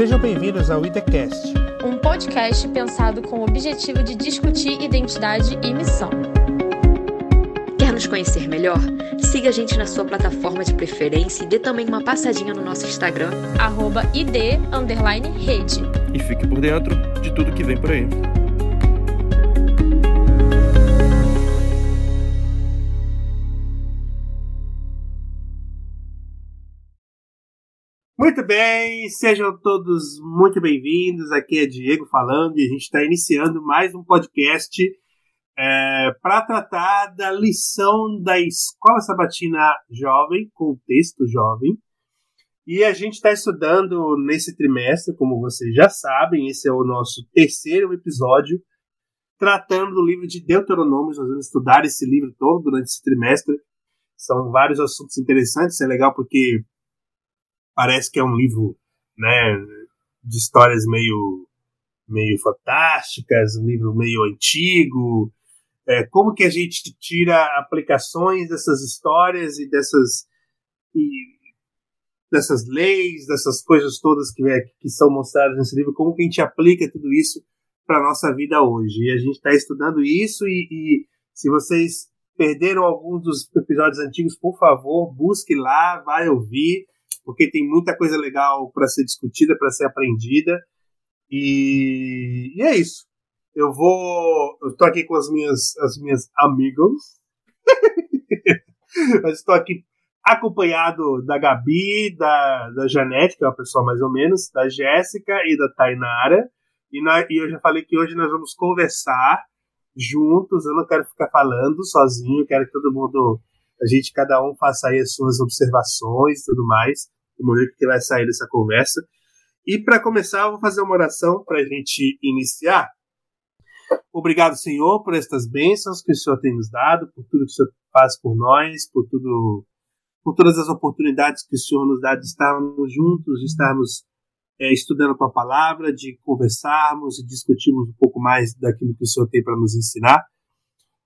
Sejam bem-vindos ao IDECast, um podcast pensado com o objetivo de discutir identidade e missão. Quer nos conhecer melhor? Siga a gente na sua plataforma de preferência e dê também uma passadinha no nosso Instagram, arroba id, rede. E fique por dentro de tudo que vem por aí. Muito bem, sejam todos muito bem-vindos. Aqui é Diego falando e a gente está iniciando mais um podcast é, para tratar da lição da Escola Sabatina Jovem, contexto jovem. E a gente está estudando nesse trimestre, como vocês já sabem, esse é o nosso terceiro episódio, tratando do livro de Deuteronômio. Nós vamos estudar esse livro todo durante esse trimestre. São vários assuntos interessantes, é legal porque parece que é um livro né, de histórias meio, meio fantásticas, um livro meio antigo. É, como que a gente tira aplicações dessas histórias e dessas, e dessas leis, dessas coisas todas que, que são mostradas nesse livro, como que a gente aplica tudo isso para a nossa vida hoje. E a gente está estudando isso e, e se vocês perderam alguns dos episódios antigos, por favor, busque lá, vai ouvir porque tem muita coisa legal para ser discutida, para ser aprendida. E, e, é isso. Eu vou. Eu estou aqui com as minhas, as minhas amigas. estou aqui acompanhado da Gabi, da, da Janete, que é uma pessoa mais ou menos, da Jéssica e da Tainara. E, na, e eu já falei que hoje nós vamos conversar juntos. Eu não quero ficar falando sozinho, quero que todo mundo a gente cada um faça aí as suas observações e tudo mais. O que vai sair dessa conversa. E para começar, eu vou fazer uma oração para a gente iniciar. Obrigado, Senhor, por estas bênçãos que o Senhor tem nos dado, por tudo que o Senhor faz por nós, por tudo, por todas as oportunidades que o Senhor nos dá de estarmos juntos, de estarmos é, estudando a palavra, de conversarmos e discutirmos um pouco mais daquilo que o Senhor tem para nos ensinar.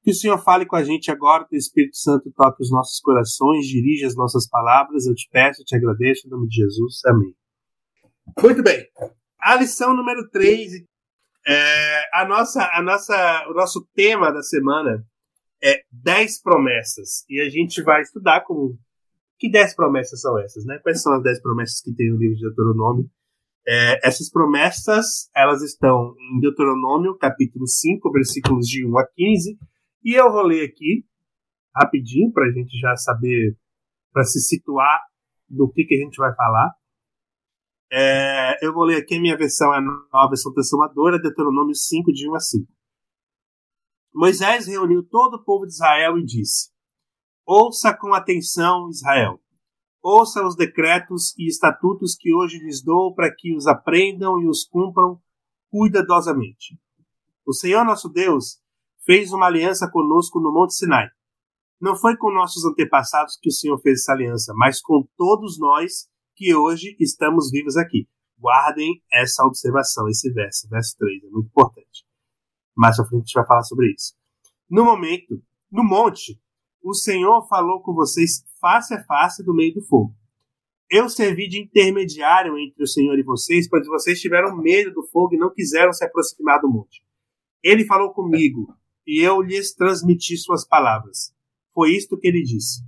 Que o Senhor fale com a gente agora, que o Espírito Santo toque os nossos corações, dirija as nossas palavras. Eu te peço, eu te agradeço, em nome de Jesus. Amém. Muito bem. A lição número 3. É, a nossa, a nossa, o nosso tema da semana é 10 promessas. E a gente vai estudar como. Que 10 promessas são essas, né? Quais são as 10 promessas que tem no livro de Deuteronômio? É, essas promessas, elas estão em Deuteronômio, capítulo 5, versículos de 1 a 15 e eu vou ler aqui, rapidinho, para a gente já saber, para se situar do que, que a gente vai falar. É, eu vou ler aqui, a minha versão é a nova versão transformadora, Deuteronômio 5, de 1 a 5. Moisés reuniu todo o povo de Israel e disse: Ouça com atenção, Israel. Ouça os decretos e estatutos que hoje lhes dou para que os aprendam e os cumpram cuidadosamente. O Senhor nosso Deus fez uma aliança conosco no Monte Sinai. Não foi com nossos antepassados que o Senhor fez essa aliança, mas com todos nós que hoje estamos vivos aqui. Guardem essa observação, esse verso, verso 3, é muito importante. Mais à frente a gente vai falar sobre isso. No momento, no monte, o Senhor falou com vocês face a face do meio do fogo. Eu servi de intermediário entre o Senhor e vocês, pois vocês tiveram medo do fogo e não quiseram se aproximar do monte. Ele falou comigo, e eu lhes transmiti suas palavras. Foi isto que ele disse.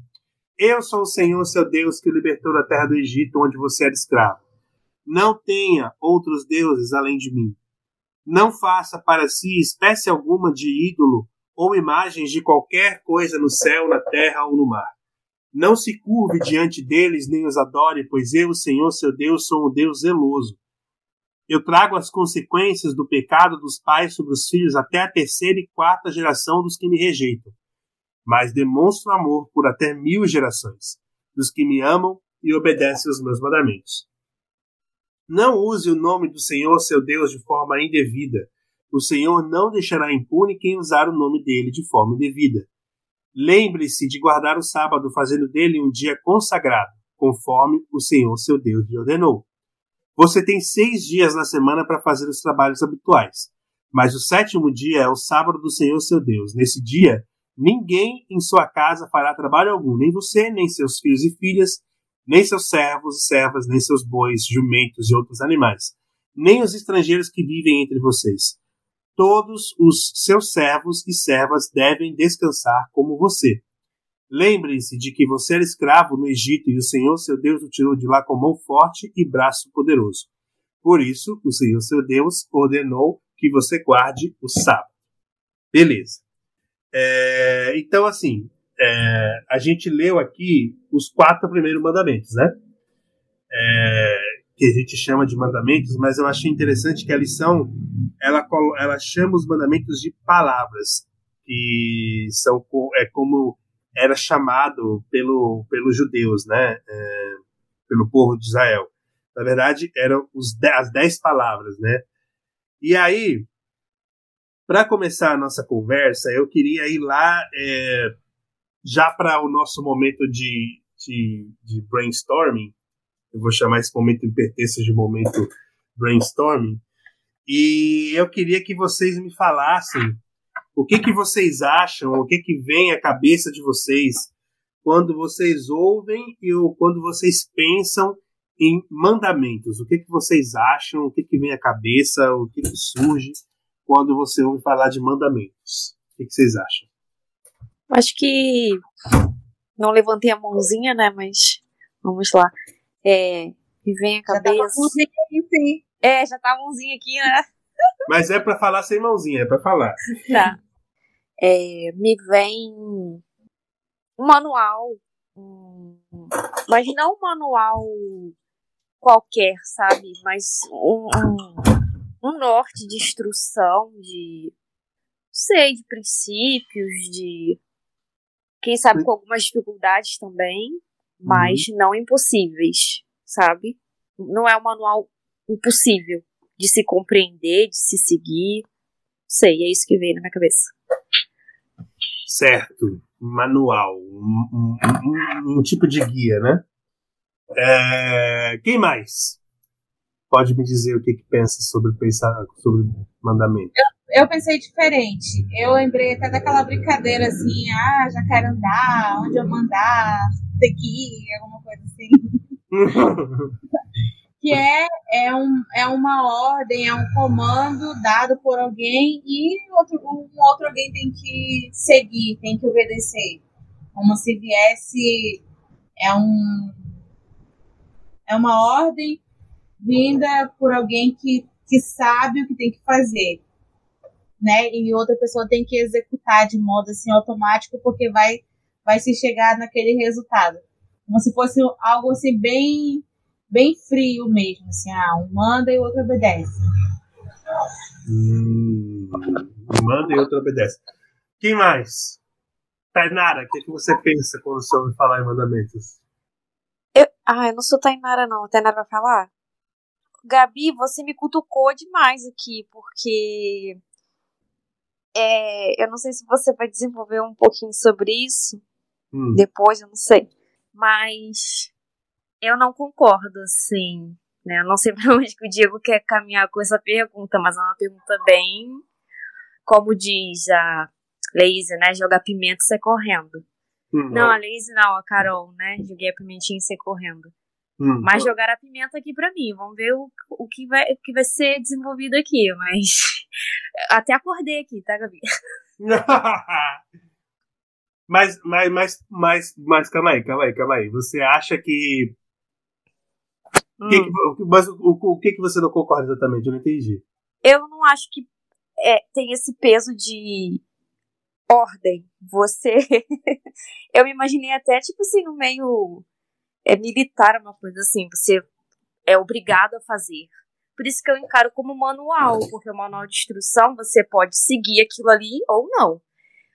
Eu sou o Senhor, seu Deus, que libertou da terra do Egito, onde você era escravo. Não tenha outros deuses além de mim. Não faça para si espécie alguma de ídolo ou imagens de qualquer coisa no céu, na terra ou no mar. Não se curve diante deles nem os adore, pois eu, o Senhor, seu Deus, sou um Deus zeloso eu trago as consequências do pecado dos pais sobre os filhos até a terceira e quarta geração dos que me rejeitam. Mas demonstro amor por até mil gerações, dos que me amam e obedecem aos meus mandamentos. Não use o nome do Senhor, seu Deus, de forma indevida. O Senhor não deixará impune quem usar o nome dele de forma indevida. Lembre-se de guardar o sábado, fazendo dele um dia consagrado, conforme o Senhor, seu Deus, lhe ordenou. Você tem seis dias na semana para fazer os trabalhos habituais, mas o sétimo dia é o sábado do Senhor seu Deus. Nesse dia, ninguém em sua casa fará trabalho algum, nem você, nem seus filhos e filhas, nem seus servos e servas, nem seus bois, jumentos e outros animais, nem os estrangeiros que vivem entre vocês. Todos os seus servos e servas devem descansar como você. Lembre-se de que você era escravo no Egito e o Senhor seu Deus o tirou de lá com mão forte e braço poderoso. Por isso, o Senhor seu Deus ordenou que você guarde o sábado. Beleza. É, então, assim, é, a gente leu aqui os quatro primeiros mandamentos, né? É, que a gente chama de mandamentos, mas eu achei interessante que a lição ela, ela chama os mandamentos de palavras, que são é como era chamado pelo, pelos judeus, né? É, pelo povo de Israel. Na verdade, eram os, as dez palavras, né? E aí, para começar a nossa conversa, eu queria ir lá é, já para o nosso momento de, de, de, brainstorming. Eu vou chamar esse momento em pertença de momento brainstorming. E eu queria que vocês me falassem o que, que vocês acham, o que, que vem à cabeça de vocês quando vocês ouvem e quando vocês pensam em mandamentos. O que, que vocês acham, o que, que vem à cabeça, o que, que surge quando você ouve falar de mandamentos. O que, que vocês acham? Acho que não levantei a mãozinha, né? Mas vamos lá. É, me vem a cabeça. Já tá mãozinha aqui, sim. É, já tá a mãozinha aqui, né? Mas é para falar sem mãozinha, é para falar. Tá é, me vem um manual, um, mas não um manual qualquer, sabe? Mas um, um, um norte de instrução, de sei, de princípios, de quem sabe com algumas dificuldades também, mas uhum. não impossíveis, sabe? Não é um manual impossível de se compreender, de se seguir. Sei, é isso que veio na minha cabeça certo, manual, um, um, um, um tipo de guia, né? É, quem mais pode me dizer o que, que pensa sobre pensar sobre mandamento? Eu, eu, pensei diferente. Eu lembrei até daquela brincadeira assim, ah, já quero andar, onde eu mandar, tem que ir, alguma coisa assim. que é, é, um, é uma ordem, é um comando dado por alguém e outro, um outro alguém tem que seguir, tem que obedecer. Como se viesse. É um. É uma ordem vinda por alguém que, que sabe o que tem que fazer. Né? E outra pessoa tem que executar de modo assim automático porque vai vai se chegar naquele resultado. Como se fosse algo assim bem bem frio mesmo, assim, ah, um manda e o outro obedece. Hum, um manda e outro obedece. Quem mais? Tainara, o que, é que você pensa quando você ouve falar em mandamentos? Eu, ah, eu não sou Tainara, não. A Tainara vai falar? Gabi, você me cutucou demais aqui, porque é, eu não sei se você vai desenvolver um pouquinho sobre isso hum. depois, eu não sei. Mas eu não concordo, assim. Né? Eu não sei pra onde que o Diego quer caminhar com essa pergunta, mas é uma pergunta bem. Como diz a Lazy, né? Jogar pimenta e sair correndo. Uhum. Não, a Lazy não, a Carol, né? Joguei a pimentinha e sair correndo. Uhum. Mas jogar a pimenta aqui pra mim. Vamos ver o, o, que, vai, o que vai ser desenvolvido aqui. Mas. Até acordei aqui, tá, Gabi? mas, mas, mas, mas, mas, calma aí, calma aí, calma aí. Você acha que Hum. Que que, mas o, o, que, que você não concorda exatamente? Eu não entendi. Eu não acho que é, tem esse peso de ordem. Você. eu me imaginei até, tipo assim, no meio é, militar, uma coisa assim. Você é obrigado a fazer. Por isso que eu encaro como manual, porque o manual de instrução você pode seguir aquilo ali ou não.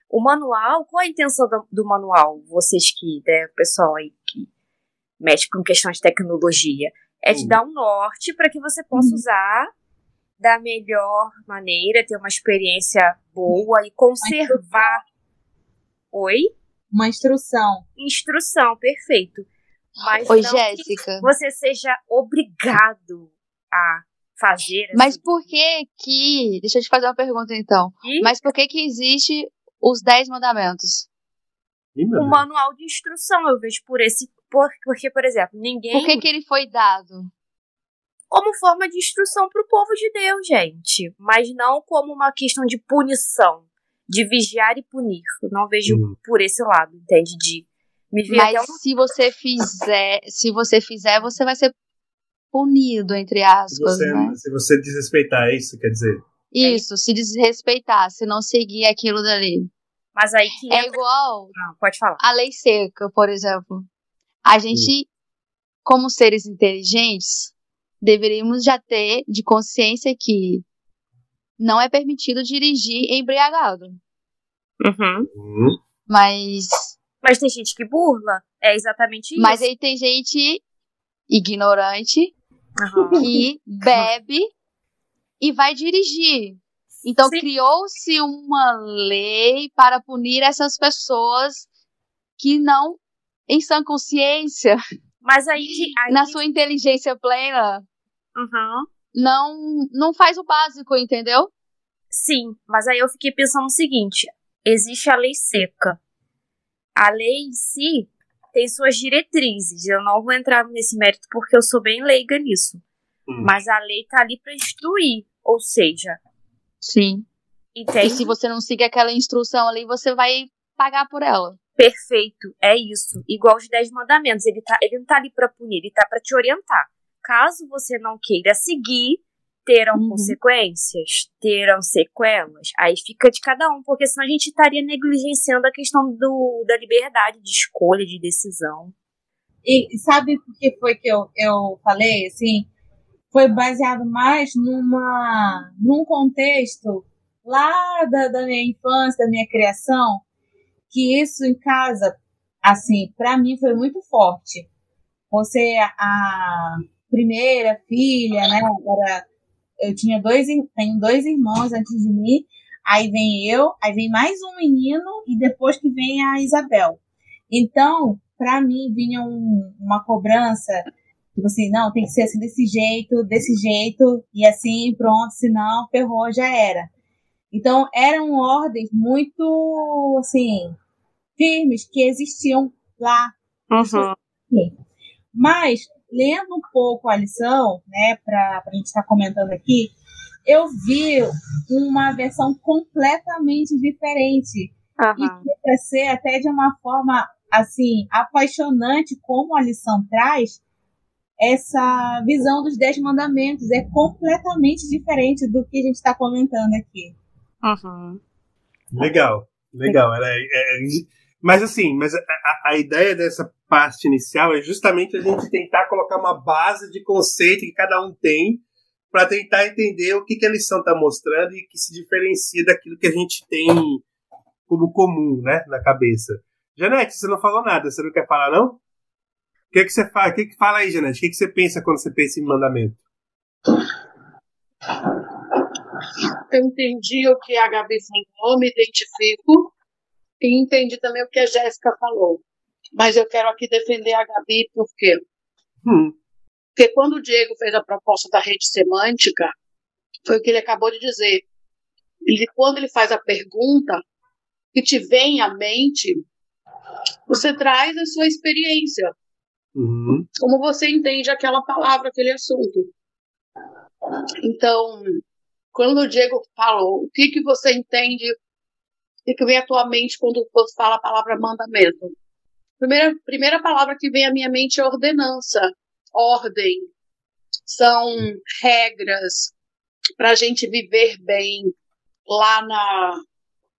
O manual, qual a intenção do, do manual? Vocês que, né, o pessoal aí que mexe com questões de tecnologia, é te dar um norte para que você possa uhum. usar da melhor maneira, ter uma experiência boa e conservar. Oi? Uma instrução. Instrução, perfeito. Mas Oi, Jéssica. você seja obrigado a fazer. Assim. Mas por que que. Deixa eu te fazer uma pergunta então. E? Mas por que que existe os 10 mandamentos? Um manual de instrução, eu vejo por esse Por, porque, por exemplo, ninguém. Por que, que ele foi dado? Como forma de instrução para o povo de Deus, gente. Mas não como uma questão de punição. De vigiar e punir. Eu não vejo Hum. por esse lado, entende? De me ver Mas um se você fizer, se você fizer, você vai ser punido, entre Se aspas, você, né? se você desrespeitar, é isso, quer dizer. Isso, se desrespeitar, se não seguir aquilo dali. Mas aí que É entra... igual Não, pode falar. a lei seca, por exemplo. A gente, como seres inteligentes, deveríamos já ter de consciência que não é permitido dirigir embriagado. Uhum. Hum. Mas, Mas tem gente que burla. É exatamente isso. mas aí tem gente ignorante Aham. que bebe e vai dirigir. Então criou-se uma lei para punir essas pessoas que não, em sã consciência, Mas aí que. Aí... na sua inteligência plena, Uhum. não, não faz o básico, entendeu? Sim, mas aí eu fiquei pensando no seguinte: existe a lei seca. A lei em si tem suas diretrizes. Eu não vou entrar nesse mérito porque eu sou bem leiga nisso. Hum. Mas a lei tá ali para instruir. Ou seja, Sim. E entende? se você não seguir aquela instrução ali, você vai pagar por ela. Perfeito, é isso. Igual os Dez Mandamentos. Ele, tá, ele não tá ali pra punir, ele tá pra te orientar. Caso você não queira seguir, terão Uhum. consequências, terão sequelas. Aí fica de cada um, porque senão a gente estaria negligenciando a questão do, da liberdade de escolha, de decisão. E sabe por que foi que eu, eu falei assim? Foi baseado mais numa num contexto lá da, da minha infância, da minha criação, que isso em casa, assim, para mim foi muito forte. Você a primeira filha, né? Eu tinha dois, tenho dois irmãos antes de mim. Aí vem eu, aí vem mais um menino e depois que vem a Isabel. Então, para mim vinha um- uma cobrança, tipo assim, não, tem que ser assim desse jeito, desse jeito e assim, pronto, senão ferrou, já era. Então, eram ordens muito assim firmes que existiam lá Uhum. mas, lendo um pouco a lição, né, para a gente estar comentando aqui, eu vi uma versão completamente diferente. E Aham. chega a ser até de uma forma, assim, apaixonante, como a lição traz, essa visão dos Dez Mandamentos. É completamente diferente do que a gente está comentando aqui. Uhum. Legal, legal. Era, é- é- mas assim, mas a, a- ideia dessa parte inicial é justamente a gente tentar colocar uma base de conceito que cada um tem para tentar entender o que, que a lição está mostrando e que se diferencia daquilo que a gente tem como comum, né, na cabeça. Janete, você não falou nada, você não quer falar não? O que que você fala? O que que fala aí, Janete? O que que você pensa quando você pensa em mandamento? Eu entendi o que a Gabi falou, me identifico e entendi também o que a Jéssica falou. Mas eu quero aqui defender a Gabi porque Hum, Porque quando o Diego fez a proposta da rede semântica, foi o que ele acabou de dizer. Ele, quando ele faz a pergunta que te vem à mente, você traz a sua experiência, uhum, como você entende aquela palavra, aquele assunto. Então, quando o Diego falou, o que, que você entende, o que, que vem à tua mente quando você fala a palavra mandamento? Primeira, primeira palavra que vem à minha mente é ordenança, ordem, são regras para a gente viver bem. Lá na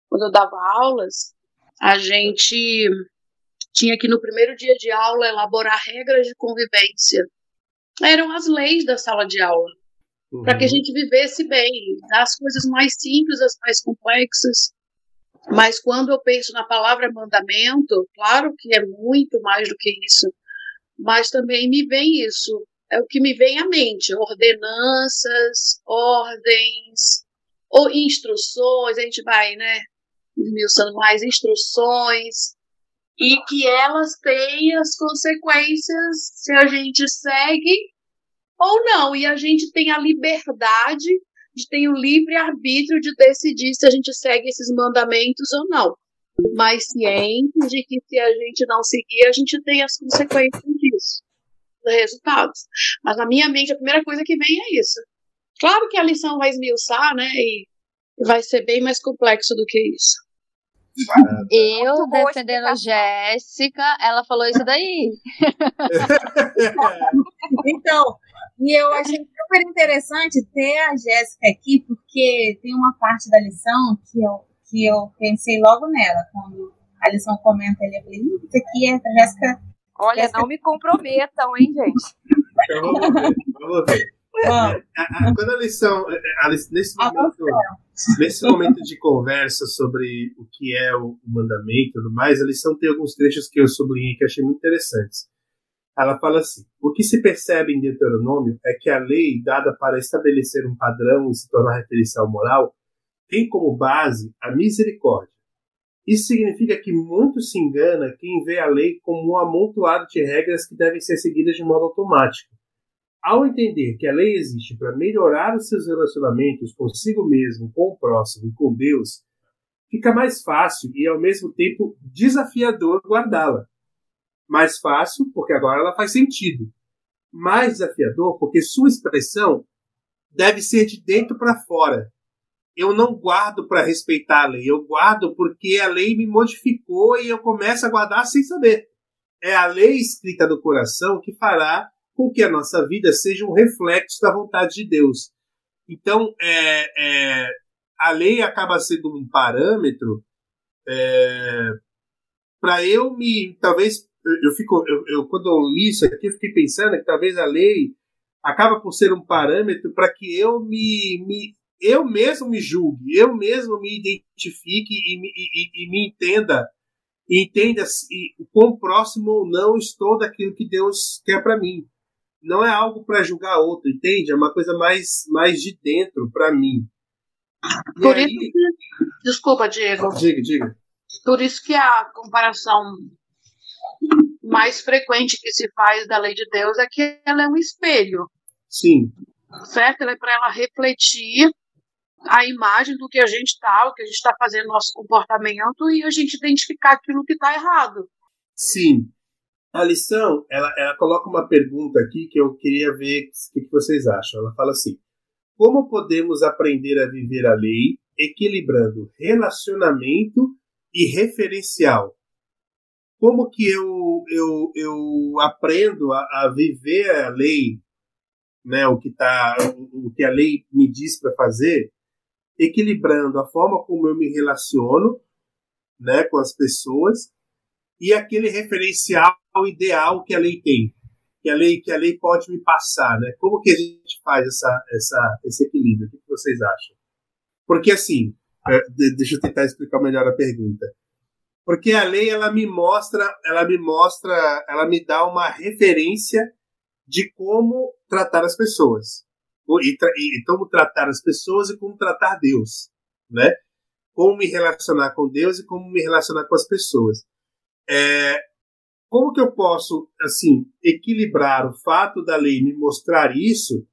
quando eu dava aulas, a gente tinha que no primeiro dia de aula elaborar regras de convivência. Eram as leis da sala de aula uhum. para que a gente vivesse bem, das coisas mais simples às mais complexas. Mas quando eu penso na palavra mandamento, claro que é muito mais do que isso, mas também me vem isso, é o que me vem à mente, ordenanças, ordens, ou instruções, a gente vai, né, esmiuçando mais instruções, e que elas têm as consequências se a gente segue ou não, e a gente tem a liberdade de ter o livre arbítrio de decidir se a gente segue esses mandamentos ou não. mas cientes de que se a gente não seguir, a gente tem as consequências disso, dos resultados. Mas na minha mente, a primeira coisa que vem é isso. Claro que a lição vai esmiuçar, né? E vai ser bem mais complexo do que isso. Eu Muito defendendo Jéssica, ela falou isso daí. Então, e eu achei super interessante ter a Jéssica aqui, porque tem uma parte da lição que eu, que eu pensei logo nela, quando a lição comenta ali, eu falei, "Ih, isso aqui é a Jéssica. Olha, Jéssica- não me comprometam, hein, gente? Então vamos ver. Vamos ver. Ó, A- a- quando a lição. a lição- nesse, Ah, momento, nesse momento de conversa sobre o que é o mandamento e tudo mais, a lição tem alguns trechos que eu sublinhei que eu achei muito interessantes. Ela fala assim: o que se percebe em Deuteronômio é que a lei dada para estabelecer um padrão e se tornar referencial moral tem como base a misericórdia. Isso significa que muito se engana quem vê a lei como um amontoado de regras que devem ser seguidas de modo automático. Ao entender que a lei existe para melhorar os seus relacionamentos consigo mesmo, com o próximo e com Deus, fica mais fácil e ao mesmo tempo desafiador guardá-la. Mais fácil, porque agora ela faz sentido. Mais desafiador, porque sua expressão deve ser de dentro para fora. Eu não guardo para respeitar a lei, eu guardo porque a lei me modificou e eu começo a guardar sem saber. É a lei escrita no coração que fará com que a nossa vida seja um reflexo da vontade de Deus. Então, é, é, a lei acaba sendo um parâmetro para eu me. Talvez. Eu, fico. Eu, eu, quando eu li isso aqui, eu fiquei pensando que talvez a lei acaba por ser um parâmetro para que eu me, me. eu mesmo me julgue, eu mesmo me identifique e me, e, e me entenda e entenda se o quão próximo ou não estou daquilo que Deus quer para mim. Não é algo para julgar outro, entende? É uma coisa mais, mais de dentro para mim. E Por aí- isso que, desculpa, Diego, Diga, diga. por isso que a comparação mais frequente que se faz da lei de Deus é que ela é um espelho, Sim, certo? Ela é para ela refletir a imagem do que a gente está, o que a gente está fazendo, nosso comportamento e a gente identificar aquilo que está errado. sim. A lição, ela, ela coloca uma pergunta aqui que eu queria ver o que, que vocês acham. Ela fala assim: Como podemos aprender a viver a lei equilibrando relacionamento e referencial? Como que eu, eu, eu aprendo a, a viver a lei, né, o, que tá, o, o que a lei me diz para fazer, equilibrando a forma como eu me relaciono né, com as pessoas e aquele referencial ideal que a lei tem, que a lei que a lei pode me passar, né? Como que a gente faz essa, essa esse equilíbrio? O que vocês acham? Porque assim, é, de- deixa eu tentar explicar melhor a pergunta. Porque a lei ela me mostra, ela me mostra, ela me dá uma referência de como tratar as pessoas. E, e como tratar as pessoas e como tratar Deus, né? Como me relacionar com Deus e como me relacionar com as pessoas. É, como que eu posso, assim, equilibrar o fato da lei me mostrar isso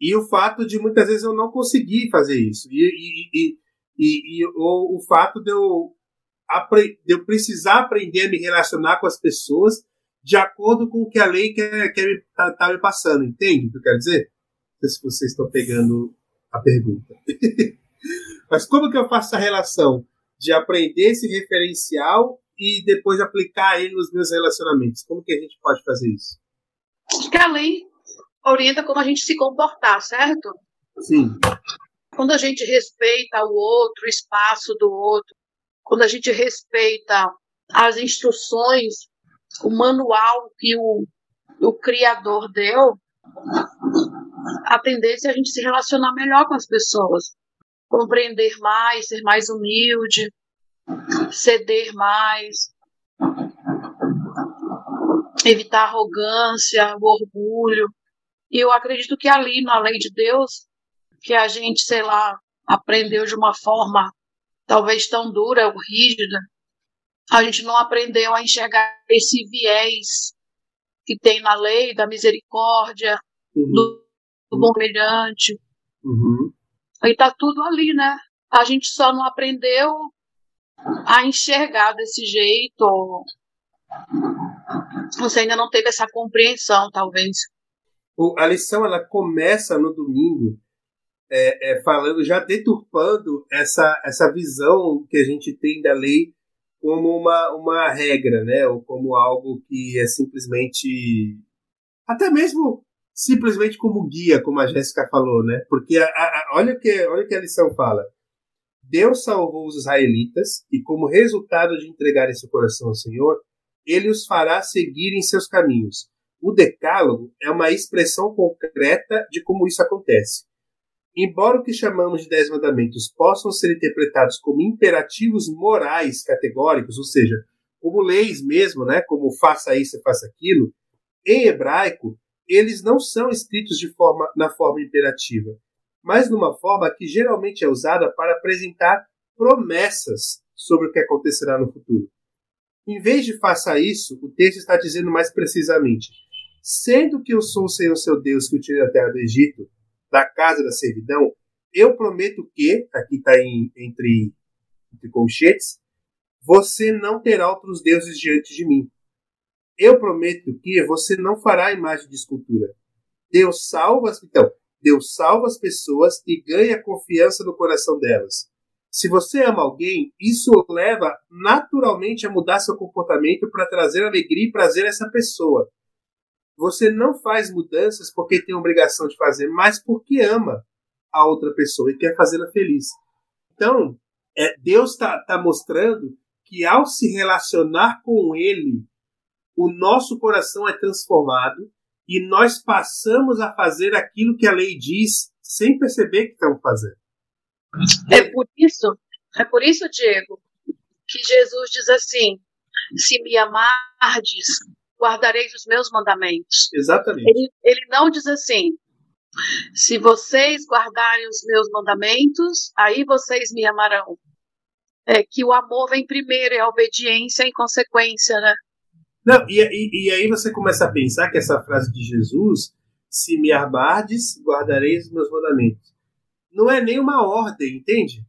e o fato de muitas vezes eu não conseguir fazer isso? E, e, e, e, ou o fato de eu, de eu precisar aprender a me relacionar com as pessoas de acordo com o que a lei quer, quer me, tá, tá me passando, entende o que eu quero dizer? Não sei se vocês estão pegando a pergunta. Mas como que eu faço essa relação de aprender esse referencial e depois aplicar ele nos meus relacionamentos? Como que a gente pode fazer isso? Que a lei orienta como a gente se comportar, certo? Sim, Quando a gente respeita o outro, o espaço do outro, quando a gente respeita as instruções, o manual que o, o Criador deu, a tendência é a gente se relacionar melhor com as pessoas, compreender mais, ser mais humilde, ceder mais, evitar a arrogância, o orgulho. E eu acredito que ali, na lei de Deus, que a gente, sei lá, aprendeu de uma forma talvez tão dura ou rígida, a gente não aprendeu a enxergar esse viés que tem na lei da misericórdia, uhum, do, do bom brilhante. uhum, E tá tudo ali, né? A gente só não aprendeu a enxergar desse jeito. Você ainda não teve essa compreensão, talvez. A lição ela começa no domingo é, é, falando, já deturpando essa, essa visão que a gente tem da lei como uma, uma regra, né? Ou como algo que é simplesmente. Até mesmo simplesmente como guia, como a Jéssica falou, né? Porque a, a, olha, que, olha que a lição fala. Deus salvou os israelitas e, como resultado de entregarem seu coração ao Senhor, ele os fará seguir em seus caminhos. O decálogo é uma expressão concreta de como isso acontece. Embora o que chamamos de Dez Mandamentos possam ser interpretados como imperativos morais categóricos, ou seja, como leis mesmo, né, como faça isso, faça aquilo, em hebraico, eles não são escritos de forma, na forma imperativa, mas numa forma que geralmente é usada para apresentar promessas sobre o que acontecerá no futuro. Em vez de faça isso, o texto está dizendo mais precisamente: sendo que eu sou o Senhor seu Deus que o tirei da terra do Egito, da casa da servidão, eu prometo que, aqui está entre, entre colchetes, você não terá outros deuses diante de mim. Eu prometo que você não fará imagem de escultura. Deus salva, então, Deus salva as pessoas e ganha confiança no coração delas. Se você ama alguém, isso leva naturalmente a mudar seu comportamento para trazer alegria e prazer a essa pessoa. Você não faz mudanças porque tem obrigação de fazer, mas porque ama a outra pessoa e quer fazê-la feliz. Então, é, Deus está tá mostrando que ao se relacionar com Ele, o nosso coração é transformado e nós passamos a fazer aquilo que a lei diz sem perceber que estamos fazendo. É por isso, é por isso, Diego, que Jesus diz assim: se me amardes, guardareis os meus mandamentos. Exatamente. Ele, ele não diz assim: se vocês guardarem os meus mandamentos, aí vocês me amarão. É que o amor vem primeiro e a obediência em consequência, né? Não, e, e, e, aí você começa a pensar que essa frase de Jesus, se me amardes, guardareis os meus mandamentos, não é nenhuma ordem, entende?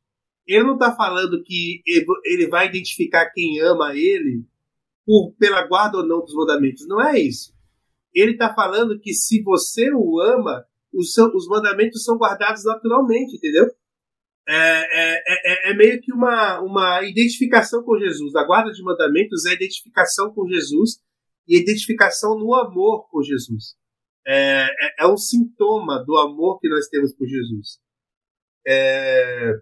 Ele não está falando que ele vai identificar quem ama ele por, pela guarda ou não dos mandamentos. Não é isso. Ele está falando que se você o ama, os, os mandamentos são guardados naturalmente, entendeu? É, é, é, é, meio que uma, uma identificação com Jesus. A guarda de mandamentos é identificação com Jesus e identificação no amor com Jesus. É, é, é um sintoma do amor que nós temos por Jesus. É,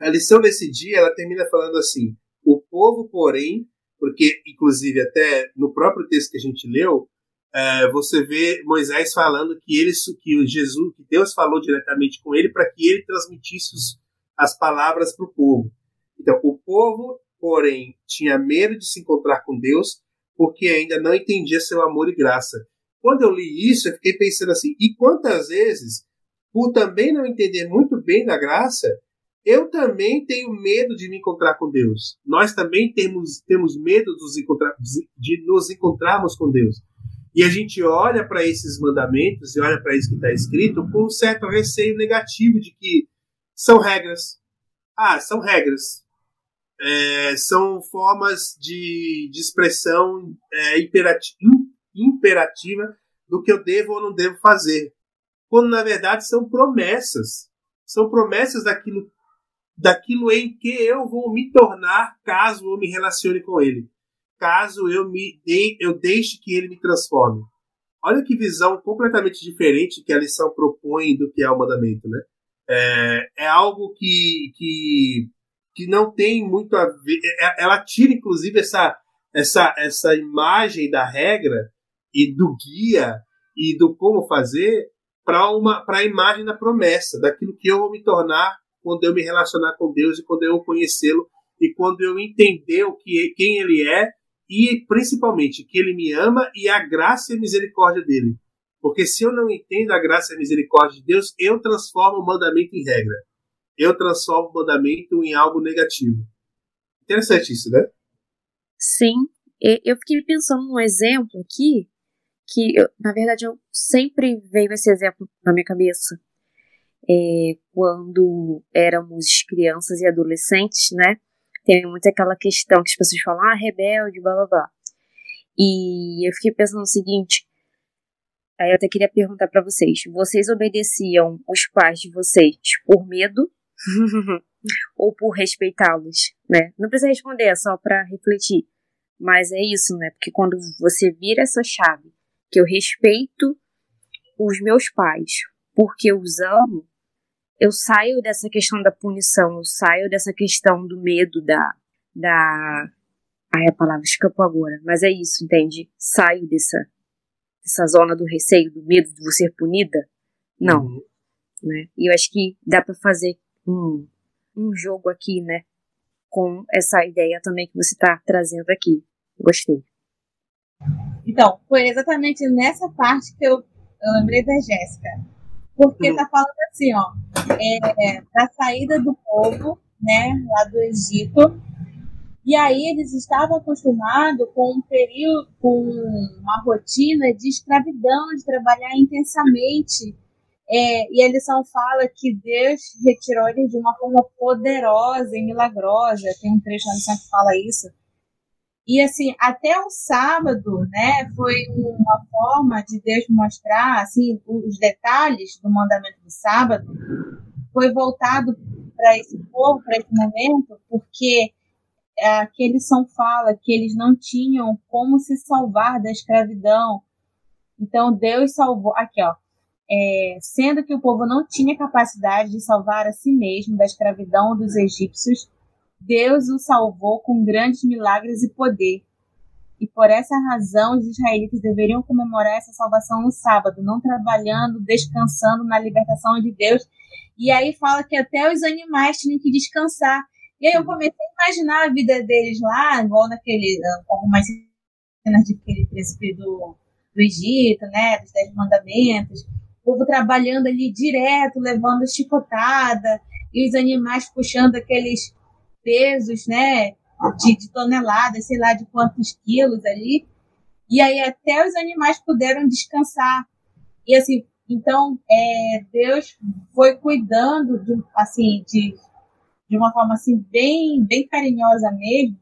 a lição desse dia ela termina falando assim: o povo, porém, porque inclusive até no próprio texto que a gente leu, é, você vê Moisés falando que ele, que Jesus, que Deus falou diretamente com ele para que ele transmitisse os, as palavras para o povo. Então, o povo, porém, tinha medo de se encontrar com Deus porque ainda não entendia seu amor e graça. Quando eu li isso, eu fiquei pensando assim: e quantas vezes, por também não entender muito bem da graça, eu também tenho medo de me encontrar com Deus. Nós também temos, temos medo de nos, encontrarmos com Deus. E a gente olha para esses mandamentos e olha para isso que está escrito com um certo receio negativo de que são regras. Ah, são regras. É, são formas de, de expressão é, imperativa, imperativa do que eu devo ou não devo fazer. Quando na verdade são promessas. São promessas daquilo daquilo em que eu vou me tornar caso eu me relacione com ele, caso eu me de, eu deixe que ele me transforme. Olha que visão completamente diferente que a lição propõe do que é o mandamento, né? É, é algo que, que, que não tem muito a ver. É, ela tira, inclusive, essa, essa, essa imagem da regra e do guia e do como fazer para uma para a imagem da promessa, daquilo que eu vou me tornar quando eu me relacionar com Deus e quando eu conhecê-lo e quando eu entender o que quem ele é e principalmente que ele me ama e a graça e a misericórdia dele. Porque se eu não entendo a graça e a misericórdia de Deus, eu transformo o mandamento em regra. Eu transformo o mandamento em algo negativo. Interessante isso, né? Sim. Eu fiquei pensando num exemplo aqui, que eu, na verdade eu sempre veio esse exemplo na minha cabeça é, quando éramos crianças e adolescentes, né? tem muito aquela questão que as pessoas falam, ah, rebelde, blá blá blá. E eu fiquei pensando o seguinte, aí eu até queria perguntar para vocês, vocês obedeciam os pais de vocês por medo ou por respeitá-los, né? Não precisa responder, é só para refletir. Mas é isso, né? Porque quando você vira essa chave, que eu respeito os meus pais porque eu os amo, eu saio dessa questão da punição, eu saio dessa questão do medo, da. da ai, a palavra escapou agora, mas é isso, entende? Saio dessa, dessa zona do receio, do medo de você ser punida. Não. Uhum. Né? E eu acho que dá para fazer um, um jogo aqui, né? Com essa ideia também que você está trazendo aqui. Gostei. Então, foi exatamente nessa parte que eu, eu lembrei da Jéssica. Porque tá falando assim, ó, é, da saída do povo, né, lá do Egito. E aí eles estavam acostumados com um período, com uma rotina de escravidão, de trabalhar intensamente é, e a lição fala que Deus retirou eles de uma forma poderosa e milagrosa. Tem um trecho na lição que fala isso. E assim, até o sábado, né, foi uma forma de Deus mostrar assim os detalhes do mandamento do sábado. Foi voltado para esse povo, para esse momento, porque aquele som fala que eles não tinham como se salvar da escravidão. Então Deus salvou. Aqui, ó é, sendo que o povo não tinha capacidade de salvar a si mesmo da escravidão dos egípcios, Deus o salvou com grandes milagres e poder. E por essa razão, os israelitas deveriam comemorar essa salvação no sábado, não trabalhando, descansando na libertação de Deus. E aí fala que até os animais tinham que descansar. E aí eu comecei a imaginar a vida deles lá, igual naquele, algumas cenas de aquele príncipe do, do Egito, né, dos Dez Mandamentos povo trabalhando ali direto, levando chicotada, e os animais puxando aqueles pesos, né, de, de toneladas, sei lá de quantos quilos ali. E aí até os animais puderam descansar. E assim, então é, Deus foi cuidando de, assim de, de uma forma assim bem bem carinhosa mesmo,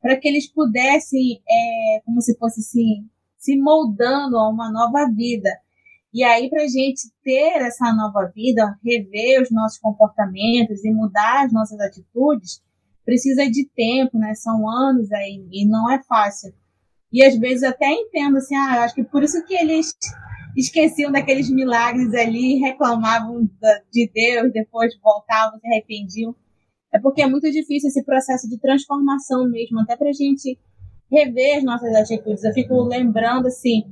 para que eles pudessem, é, como se fosse assim, se moldando a uma nova vida. E aí, para a gente ter essa nova vida, rever os nossos comportamentos e mudar as nossas atitudes, precisa de tempo, né? São anos aí e não é fácil. E às vezes até entendo assim, ah, acho que por isso que eles esqueciam daqueles milagres ali, reclamavam de Deus, depois voltavam, se arrependiam. É porque é muito difícil esse processo de transformação mesmo, até para a gente rever as nossas atitudes. Eu fico lembrando assim,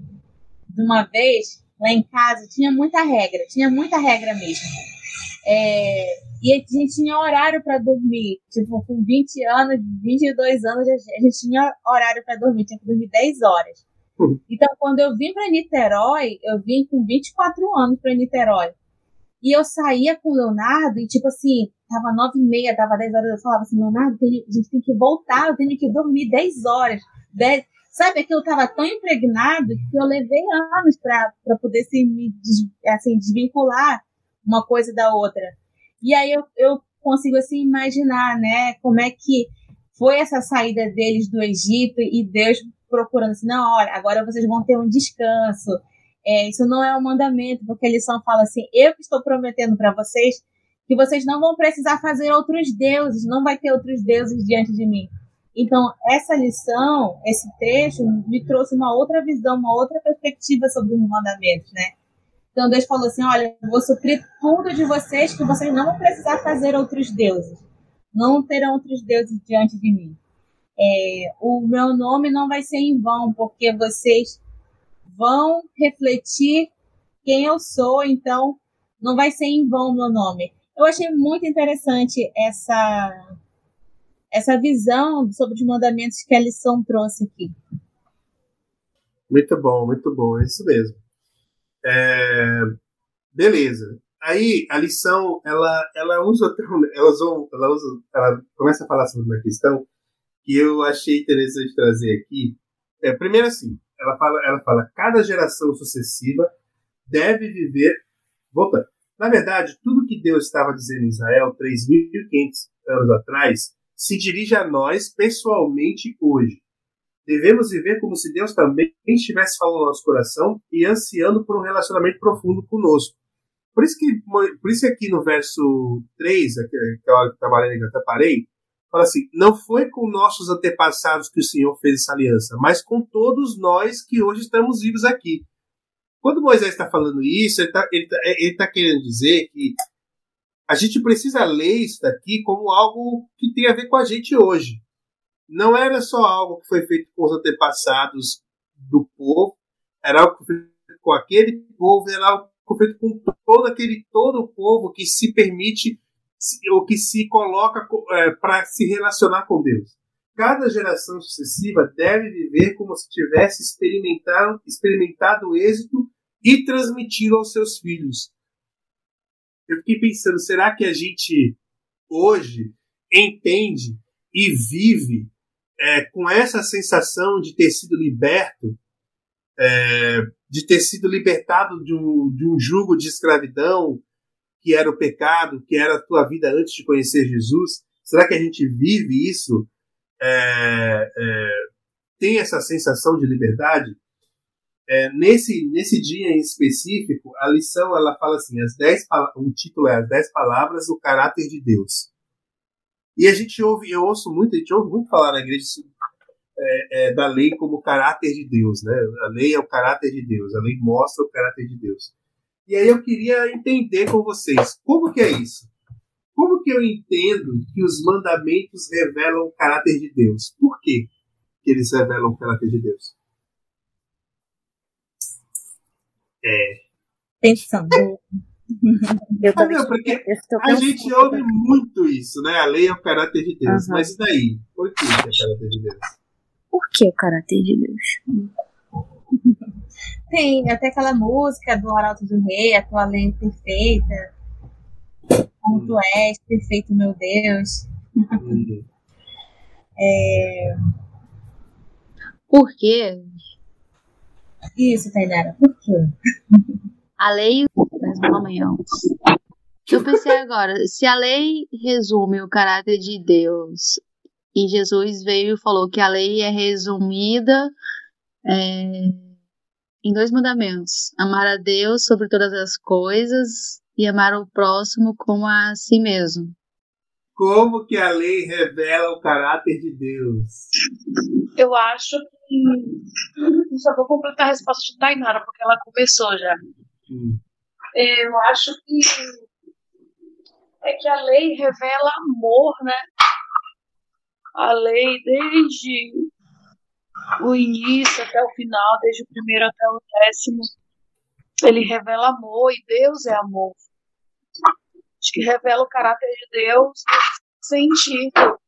de uma vez lá em casa tinha muita regra, tinha muita regra mesmo. É, e a gente tinha horário para dormir. Tipo, com 20 anos, 22 anos, a gente tinha horário para dormir, tinha que dormir 10 horas. Uhum. Então, quando eu vim para Niterói, eu vim com 24 anos para Niterói. E eu saía com o Leonardo e, tipo assim, tava 9 e meia, tava 10 horas, eu falava assim, Leonardo, a gente tem que voltar, eu tenho que dormir 10 horas. 10, Sabe, aquilo estava tão impregnado que eu levei anos para poder se me assim, desvincular uma coisa da outra. E aí eu, eu consigo assim imaginar, né, como é que foi essa saída deles do Egito e Deus procurando assim, não, olha, agora vocês vão ter um descanso. É, isso não é um mandamento, porque a lição fala assim, eu que estou prometendo para vocês que vocês não vão precisar fazer outros deuses, não vai ter outros deuses diante de mim. Então, essa lição, esse trecho, me trouxe uma outra visão, uma outra perspectiva sobre os mandamentos, né? Então, Deus falou assim: olha, vou suprir tudo de vocês, que vocês não vão precisar fazer outros deuses. Não terão outros deuses diante de mim. É, o meu nome não vai ser em vão, porque vocês vão refletir quem eu sou, então não vai ser em vão o meu nome. Eu achei muito interessante essa essa visão sobre os mandamentos que a lição trouxe aqui. Muito bom, muito bom, é isso mesmo. É, beleza. Aí a lição ela ela usa ela usa, ela usa ela começa a falar sobre uma questão que eu achei interessante trazer aqui. É, primeiro assim, ela fala ela fala cada geração sucessiva deve viver voltando. Na verdade, tudo que Deus estava dizendo em Israel 3.500 anos atrás se dirige a nós pessoalmente hoje. Devemos viver como se Deus também estivesse falando no nosso coração e ansiando por um relacionamento profundo conosco. Por isso que, por isso que aqui no verso 3, aquela hora que trabalhei que até parei, fala assim: Não foi com nossos antepassados que o Senhor fez essa aliança, mas com todos nós que hoje estamos vivos aqui. Quando Moisés está falando isso, ele está ele tá, ele tá querendo dizer que a gente precisa ler isso daqui como algo que tem a ver com a gente hoje. Não era só algo que foi feito com os antepassados do povo, era algo que foi feito com aquele povo, era algo que foi feito com todo aquele todo o povo que se permite ou que se coloca é, para se relacionar com Deus. Cada geração sucessiva deve viver como se tivesse experimentado, experimentado o êxito e transmitido aos seus filhos. Eu fiquei pensando, será que a gente hoje entende e vive é, com essa sensação de ter sido liberto, é, de ter sido libertado de um, de um jugo de escravidão, que era o pecado, que era a tua vida antes de conhecer Jesus? Será que a gente vive isso? É, é, tem essa sensação de liberdade? É, nesse, nesse dia em específico, a lição ela fala assim: as dez, o título é As Dez Palavras, o Caráter de Deus. E a gente ouve, eu ouço muito, a gente ouve muito falar na igreja é, é, da lei como caráter de Deus, né? A lei é o caráter de Deus, a lei mostra o caráter de Deus. E aí eu queria entender com vocês, como que é isso? Como que eu entendo que os mandamentos revelam o caráter de Deus? Por quê que eles revelam o caráter de Deus? É. Pensando. Eu ah, não, porque a gente ouve muito isso, né? A lei é o caráter de Deus. Uhum. Mas e daí? Por que é o caráter de Deus? Por que o caráter de Deus? Tem até aquela música do Arauto do Rei, a tua lei perfeita. Como hum. tu és, perfeito meu Deus. Hum. é... Por quê? Isso, Tainara, por quê? A lei amanhã. Eu pensei agora, se a lei resume o caráter de Deus e Jesus veio e falou que a lei é resumida é, em dois mandamentos: amar a Deus sobre todas as coisas e amar o próximo como a si mesmo. Como que a lei revela o caráter de Deus? Eu acho que. Só vou completar a resposta de Tainara, porque ela começou já. Hum. Eu acho que é que a lei revela amor, né? A lei desde o início até o final, desde o primeiro até o décimo, ele revela amor e Deus é amor. Acho que revela o caráter de Deus sentido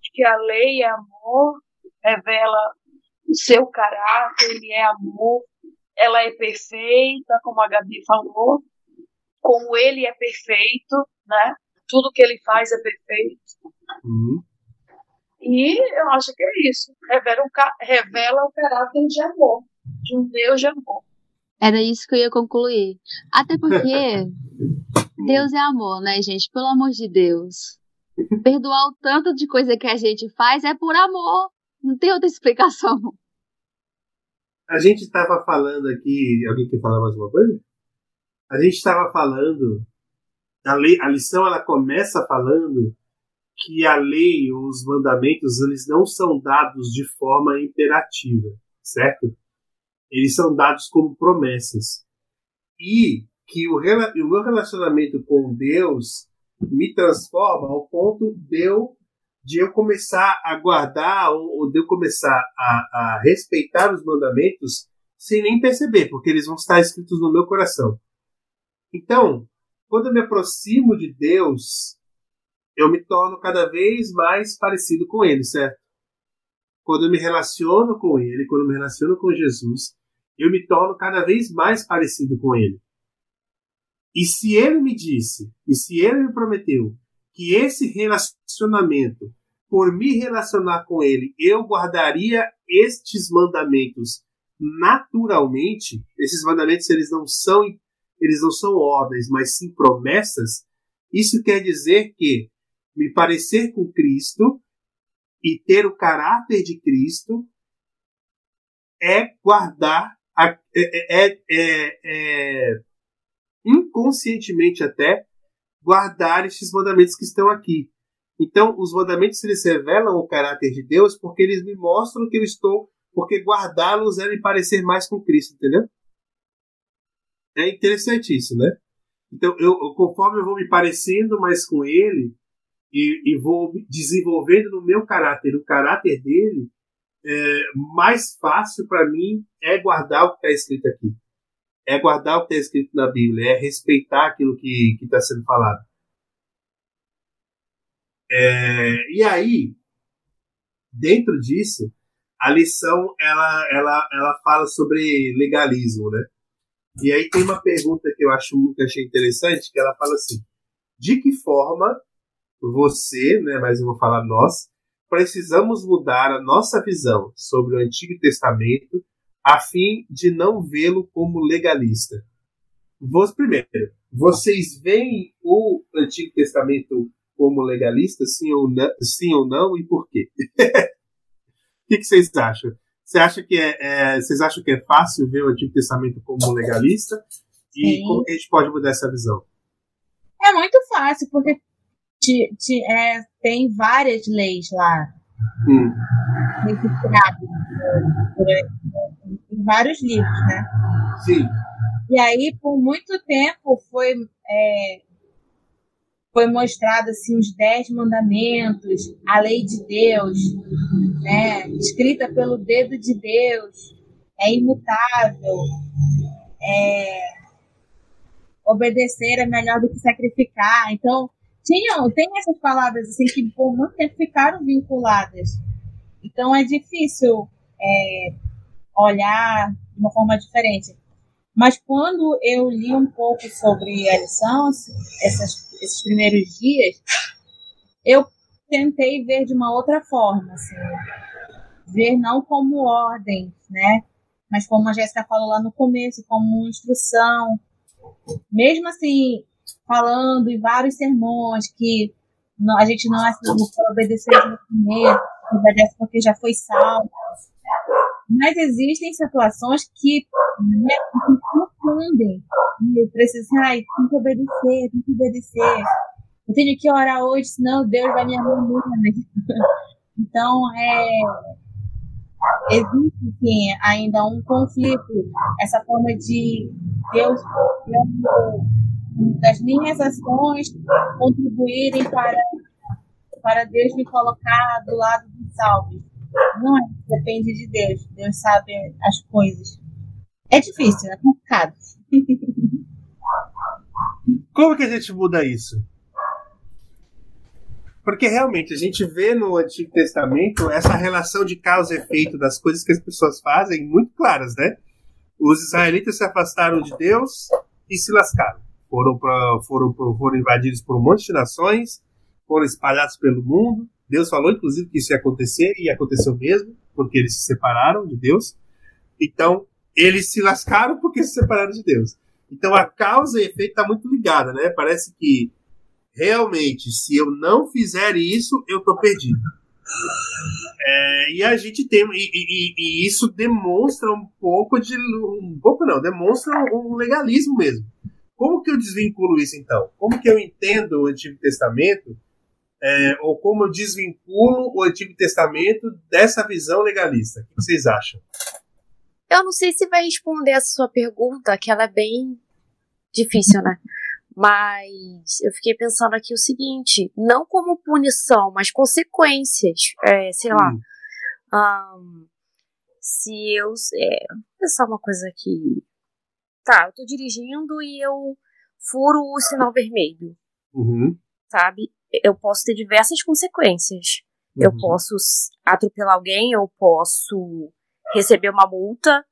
de que a lei é amor, revela o seu caráter, ele é amor, ela é perfeita, como a Gabi falou, como ele é perfeito, né? Tudo que ele faz é perfeito. Uhum. E eu acho que é isso. Revela, um, revela o caráter de amor, de um Deus de amor. Era isso que eu ia concluir. Até porque Deus é amor, né, gente? Pelo amor de Deus. Perdoar o tanto de coisa que a gente faz é por amor. Não tem outra explicação. A gente estava falando aqui. Alguém quer falar mais uma coisa? A gente estava falando. A, lei, a lição ela começa falando que a lei, os mandamentos, eles não são dados de forma imperativa, certo? Eles são dados como promessas. E que o, o meu relacionamento com Deus me transforma ao ponto de eu de eu começar a guardar ou, ou de eu começar a, a, respeitar os mandamentos sem nem perceber, porque eles vão estar escritos no meu coração. Então, quando eu me aproximo de Deus, eu me torno cada vez mais parecido com Ele, certo? Quando eu me relaciono com Ele, quando eu me relaciono com Jesus, eu me torno cada vez mais parecido com Ele. E se Ele me disse, e se Ele me prometeu que esse relacionamento, por me relacionar com ele, eu guardaria estes mandamentos naturalmente. Esses mandamentos eles não são eles não são ordens, mas sim promessas. Isso quer dizer que me parecer com Cristo e ter o caráter de Cristo é guardar, é, é, é, é, inconscientemente até, guardar estes mandamentos que estão aqui. Então, os mandamentos eles revelam o caráter de Deus porque eles me mostram que eu estou, porque guardá-los é me parecer mais com Cristo, entendeu? É interessante isso, né? Então, eu, conforme eu vou me parecendo mais com Ele e, e vou desenvolvendo no meu caráter o caráter dele, é, mais fácil para mim é guardar o que está escrito aqui. É guardar o que está escrito na Bíblia, é respeitar aquilo que está sendo falado. É, e aí, dentro disso, a lição ela, ela, ela fala sobre legalismo, né? E aí tem uma pergunta que eu acho muito achei interessante, que ela fala assim: de que forma você, né, mas eu vou falar nós, precisamos mudar a nossa visão sobre o Antigo Testamento a fim de não vê-lo como legalista? Vos, primeiro, vocês veem o Antigo Testamento como legalista, sim ou não, sim ou não e por quê? O que, que, vocês acham? Você acha que é, é, vocês acham que é fácil ver o Antigo Testamento como legalista? E sim. como a gente pode mudar essa visão? É muito fácil, porque te, te, é, tem várias leis lá. Hum. Em vários livros, né? Sim. E aí, por muito tempo, foi, é, foi mostrado assim, os dez mandamentos, a lei de Deus, né? escrita pelo dedo de Deus, é imutável, é, obedecer é melhor do que sacrificar. Então, tinham, tem essas palavras assim que por muito tempo ficaram vinculadas. Então é difícil é, olhar de uma forma diferente. Mas quando eu li um pouco sobre a lição, essas, esses primeiros dias, eu tentei ver de uma outra forma, assim, ver não como ordem, né? Mas como a Jéssica falou lá no começo, como instrução. Mesmo assim, falando em vários sermões que a gente não é obedecer aos mandamentos, obedece porque já foi salvo. Mas existem situações que né, confundem e precisam, ai, tem que obedecer, tem que obedecer. Eu tenho que orar hoje, senão Deus vai me abandonar. Então, é, existe sim, ainda um conflito, essa forma de Deus, Deus das minhas ações contribuírem para, para Deus me colocar do lado salvos. Não é, depende de Deus. Deus sabe as coisas. É difícil, é complicado. Como que a gente muda isso? Porque realmente a gente vê no Antigo Testamento essa relação de causa e efeito das coisas que as pessoas fazem muito claras, né? Os israelitas se afastaram de Deus e se lascaram foram, pra, foram, foram invadidos por um monte de nações, foram espalhados pelo mundo. Deus falou, inclusive, que isso ia acontecer, e aconteceu mesmo, porque eles se separaram de Deus. Então, eles se lascaram porque se separaram de Deus. Então, a causa e efeito está muito ligada, né? Parece que, realmente, se eu não fizer isso, eu estou perdido. É, e a gente tem. E, e, e, isso demonstra um pouco de. Um pouco não, demonstra um legalismo mesmo. Como que eu desvinculo isso então? Como que eu entendo o Antigo Testamento? É, ou como eu desvinculo o Antigo Testamento dessa visão legalista? O que vocês acham? Eu não sei se vai responder essa sua pergunta, que ela é bem difícil, né? Mas eu fiquei pensando aqui o seguinte: não como punição, mas consequências. É, sei lá. Hum. Um, se eu. É, vou pensar uma coisa aqui tá, eu tô dirigindo e eu furo o sinal vermelho. Uhum. Sabe? Eu posso ter diversas consequências. Uhum. Eu posso atropelar alguém, eu posso receber uma multa,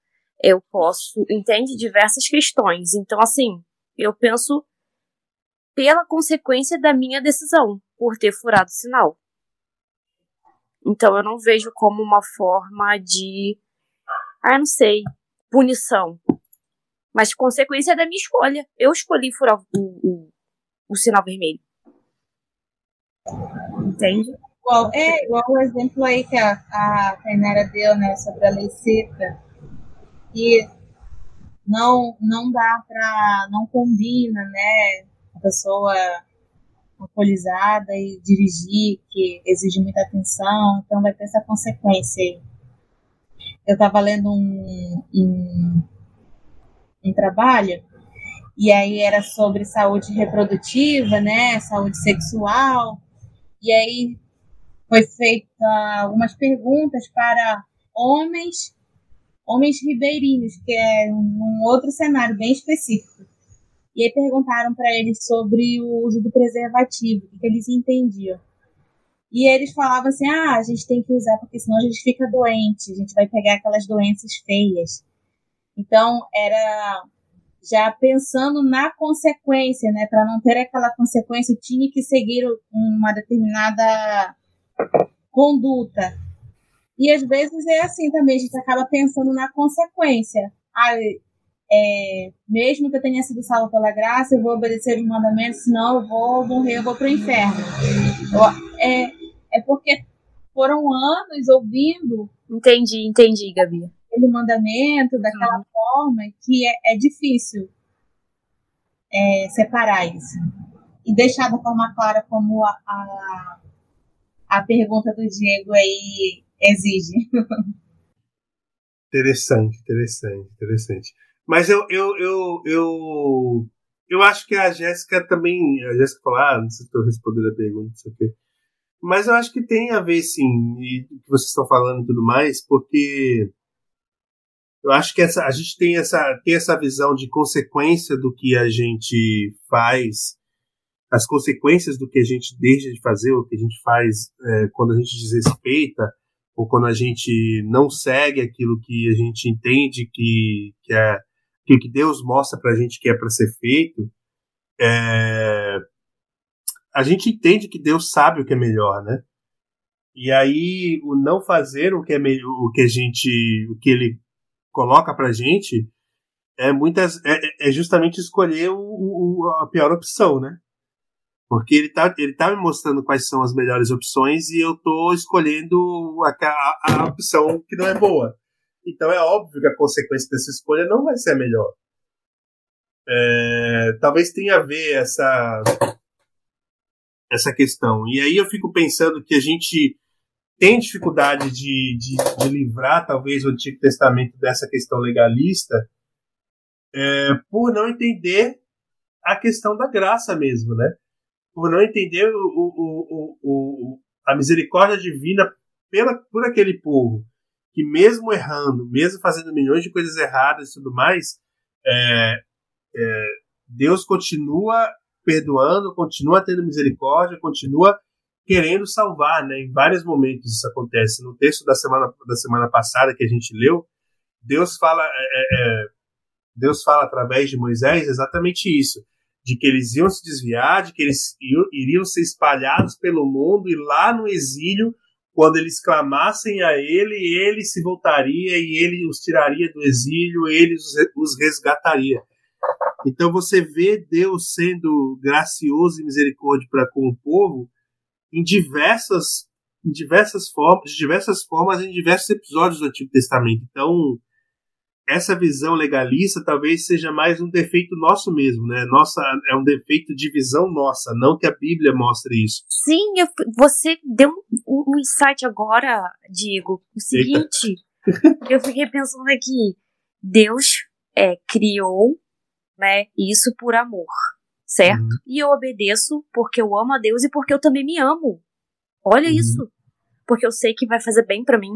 eu posso. Entende? Diversas questões. Então, assim, eu penso pela consequência da minha decisão por ter furado o sinal. Então, eu não vejo como uma forma de. Ah, não sei. Punição. Mas consequência da minha escolha. Eu escolhi furar o, o, o sinal vermelho. Entende? Igual, é, igual o exemplo aí que a, a Tainara deu, né, sobre a lei seca. E não, não dá pra. não combina, né? A pessoa alcoolizada e dirigir, que exige muita atenção, então vai ter essa consequência aí. Eu estava lendo um, um, um trabalho e aí era sobre saúde reprodutiva, né, saúde sexual, e aí foi feita algumas perguntas para homens, homens ribeirinhos, que é um outro cenário bem específico. E aí perguntaram para eles sobre o uso do preservativo, o que eles entendiam. E eles falavam assim: ah, a gente tem que usar porque senão a gente fica doente, a gente vai pegar aquelas doenças feias. Então, era já pensando na consequência, né? Para não ter aquela consequência, tinha que seguir uma determinada conduta. E às vezes é assim também, a gente acaba pensando na consequência. Ah, é, mesmo que eu tenha sido salvo pela graça, eu vou obedecer os mandamentos, senão eu vou morrer, eu vou para o inferno. É, é porque foram anos ouvindo. Entendi, entendi, Gabi. Aquele mandamento daquela uhum. forma que é, é difícil é, separar isso. E deixar da forma clara como a, a, a pergunta do Diego aí exige. Interessante, interessante, interessante. Mas eu, eu, eu, eu, eu acho que a Jéssica também. A Jéssica falou, ah, não sei se estou respondendo a pergunta, não sei o quê. Mas eu acho que tem a ver, sim, e que vocês estão falando e tudo mais, porque eu acho que essa, a gente tem essa, tem essa visão de consequência do que a gente faz, as consequências do que a gente deixa de fazer, o que a gente faz é, quando a gente desrespeita, ou quando a gente não segue aquilo que a gente entende que, que é aquilo que Deus mostra para a gente que é para ser feito, é, a gente entende que Deus sabe o que é melhor, né? E aí o não fazer o que é o que a gente, o que Ele coloca para gente é muitas é, é justamente escolher o, o, a pior opção, né? Porque ele tá, ele tá me mostrando quais são as melhores opções e eu tô escolhendo a, a, a opção que não é boa. Então é óbvio que a consequência dessa escolha não vai ser a melhor. É, talvez tenha a ver essa, essa questão. E aí eu fico pensando que a gente tem dificuldade de, de, de livrar, talvez, o Antigo Testamento dessa questão legalista é, por não entender a questão da graça mesmo, né? Por não entender o, o, o, a misericórdia divina pela, por aquele povo que mesmo errando, mesmo fazendo milhões de coisas erradas e tudo mais, é, é, Deus continua perdoando, continua tendo misericórdia, continua querendo salvar, né? Em vários momentos isso acontece. No texto da semana, da semana passada que a gente leu, Deus fala, é, é, é Deus fala através de Moisés exatamente isso, de que eles iam se desviar, de que eles iriam ser espalhados pelo mundo e lá no exílio quando eles clamassem a ele, ele se voltaria e ele os tiraria do exílio, ele os resgataria. Então você vê Deus sendo gracioso e misericórdia para com o povo em diversas, em diversas formas, de diversas formas em diversos episódios do Antigo Testamento. Então essa visão legalista talvez seja mais um defeito nosso mesmo, né? Nossa, é um defeito de visão nossa, não que a Bíblia mostre isso. Sim, eu, você deu um, um, insight agora, Diego. O seguinte, eu fiquei pensando aqui, Deus é, criou, né, isso por amor, certo? Uhum. E eu obedeço porque eu amo a Deus e porque eu também me amo. Olha uhum. isso, porque eu sei que vai fazer bem para mim.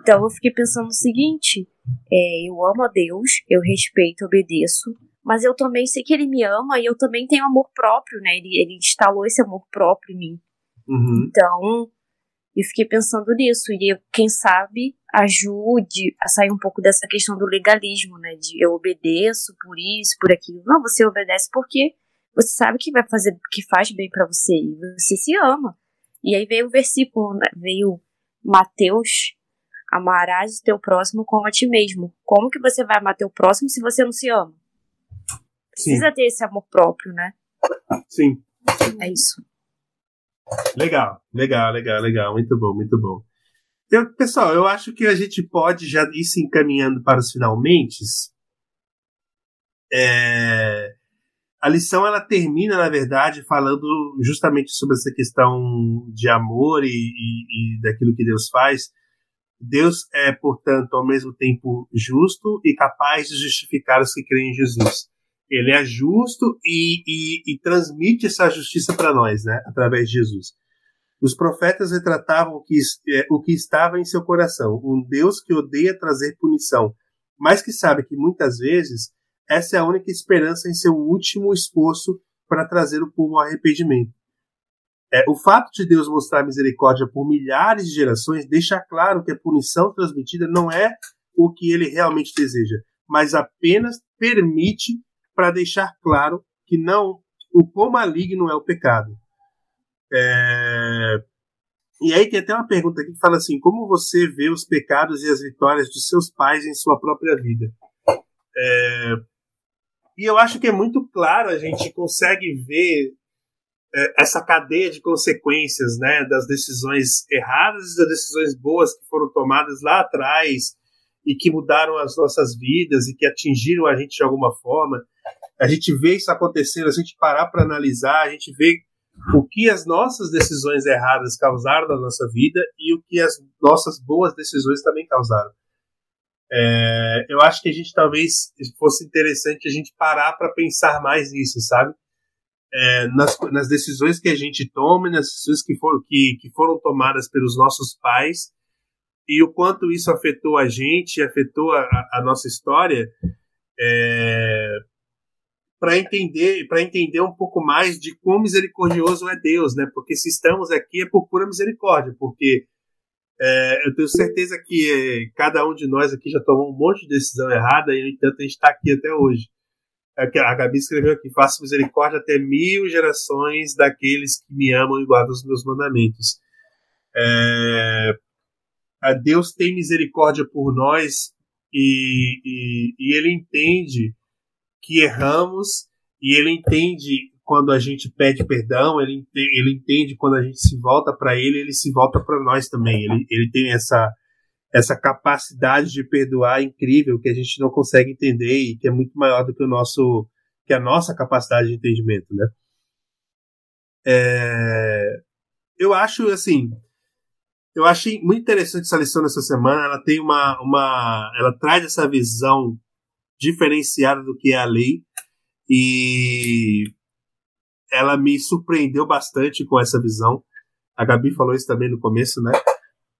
Então eu fiquei pensando o seguinte: é, eu amo a Deus, eu respeito, obedeço, mas eu também sei que Ele me ama e eu também tenho amor próprio, né? Ele, ele instalou esse amor próprio em mim. Uhum. Então eu fiquei pensando nisso e quem sabe ajude a sair um pouco dessa questão do legalismo, né? De eu obedeço por isso, por aquilo. Não, você obedece porque você sabe que vai fazer, que faz bem para você e você se ama. E aí veio o versículo, né? veio Mateus Amarás o teu próximo como a ti mesmo. Como que você vai amar teu próximo se você não se ama? Precisa Sim. ter esse amor próprio, né? Sim. É isso. Legal, legal, legal, legal. Muito bom, muito bom. Eu, pessoal, eu acho que a gente pode já ir se encaminhando para os finalmente. É, a lição ela termina, na verdade, falando justamente sobre essa questão de amor e, e, e daquilo que Deus faz. Deus é, portanto, ao mesmo tempo justo e capaz de justificar os que creem em Jesus. Ele é justo e, e, e transmite essa justiça para nós, né, através de Jesus. Os profetas retratavam o que, é, o que estava em seu coração, um Deus que odeia trazer punição, mas que sabe que muitas vezes essa é a única esperança em seu último esforço para trazer o povo ao arrependimento. É, o fato de Deus mostrar misericórdia por milhares de gerações deixa claro que a punição transmitida não é o que ele realmente deseja, mas apenas permite para deixar claro que não o quão maligno é o pecado. É... E aí tem até uma pergunta aqui que fala assim: como você vê os pecados e as vitórias dos seus pais em sua própria vida? É... E eu acho que é muito claro, a gente consegue ver é, essa cadeia de consequências né, das decisões erradas e das decisões boas que foram tomadas lá atrás e que mudaram as nossas vidas e que atingiram a gente de alguma forma. A gente vê isso acontecendo, a gente parar para analisar, a gente vê o que as nossas decisões erradas causaram na nossa vida e o que as nossas boas decisões também causaram. É, eu acho que a gente talvez fosse interessante a gente parar para pensar mais nisso, sabe? É, nas, nas, decisões que a gente toma, nas decisões que, for, que, que foram tomadas pelos nossos pais e o quanto isso afetou a gente, afetou a, a nossa história, é, para entender, para entender um pouco mais de quão misericordioso é Deus, né? Porque se estamos aqui é por pura misericórdia, porque é, eu tenho certeza que é, cada um de nós aqui já tomou um monte de decisão errada e, no entanto, a gente está aqui até hoje. É, a Gabi escreveu aqui: faço misericórdia até mil gerações daqueles que me amam e guardam os meus mandamentos. É, Deus tem misericórdia por nós e, e, e Ele entende que erramos e Ele entende quando a gente pede perdão, ele, ele entende quando a gente se volta para ele, ele se volta para nós também. Ele, ele tem essa, essa capacidade de perdoar incrível que a gente não consegue entender e que é muito maior do que o nosso que a nossa capacidade de entendimento, né? É, eu acho assim, eu achei muito interessante essa lição nessa semana. Ela tem uma, uma, ela traz essa visão diferenciada do que é a lei e ela me surpreendeu bastante com essa visão. A Gabi falou isso também no começo, né?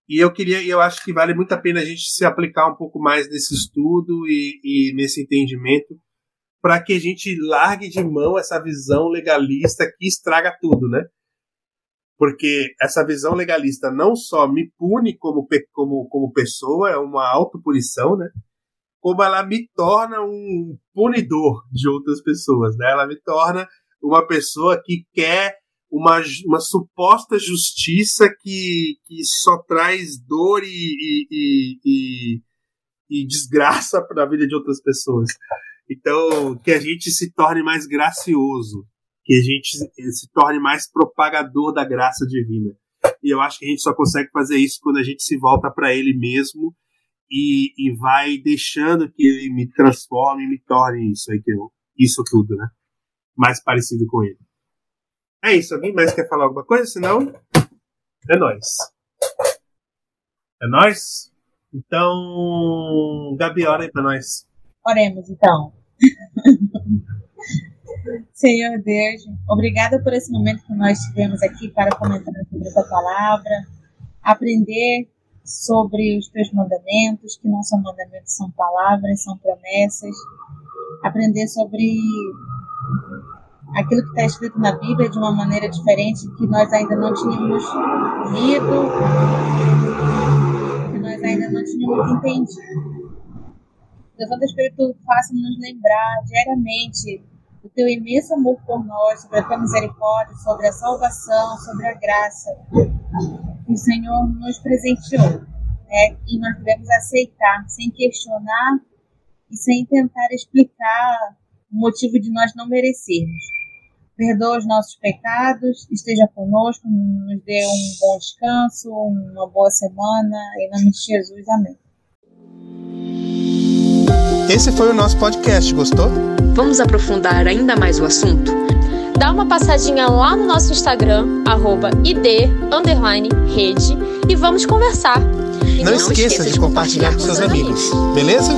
E eu queria, eu acho que vale muito a pena a gente se aplicar um pouco mais nesse estudo e, e nesse entendimento, para que a gente largue de mão essa visão legalista que estraga tudo, né? Porque essa visão legalista não só me pune como, como, como pessoa, é uma autopunição, né? Como ela me torna um punidor de outras pessoas, né? Ela me torna uma pessoa que quer uma, uma suposta justiça que, que só traz dor e, e, e, e desgraça para a vida de outras pessoas. Então, que a gente se torne mais gracioso, que a gente se torne mais propagador da graça divina. E eu acho que a gente só consegue fazer isso quando a gente se volta para Ele mesmo e, e vai deixando que Ele me transforme me torne isso aí que eu, isso tudo, né? mais parecido com ele. É isso. Alguém mais quer falar alguma coisa? Senão, é nós. É nós. Então, Gabi, ora aí pra nós. Oremos, então. Senhor Deus, obrigada por esse momento que nós tivemos aqui para comentar sobre a tua palavra, aprender sobre os teus mandamentos, que não são mandamentos, são palavras, são promessas, aprender sobre aquilo que está escrito na Bíblia de uma maneira diferente que nós ainda não tínhamos lido, que nós ainda não tínhamos entendido. Deus Santo Espírito faça-nos lembrar diariamente o teu imenso amor por nós, sobre a tua misericórdia, sobre a salvação, sobre a graça que o Senhor nos presenteou. Né? E nós devemos aceitar, sem questionar e sem tentar explicar o motivo de nós não merecermos perdoa os nossos pecados, esteja conosco, nos dê um bom descanso, uma boa semana, em nome de Jesus, amém. Esse foi o nosso podcast, gostou? Vamos aprofundar ainda mais o assunto? Dá uma passadinha lá no nosso Instagram, arroba id, rede, e vamos conversar. E não, não esqueça, esqueça de compartilhar com seus amigos, amigos. beleza?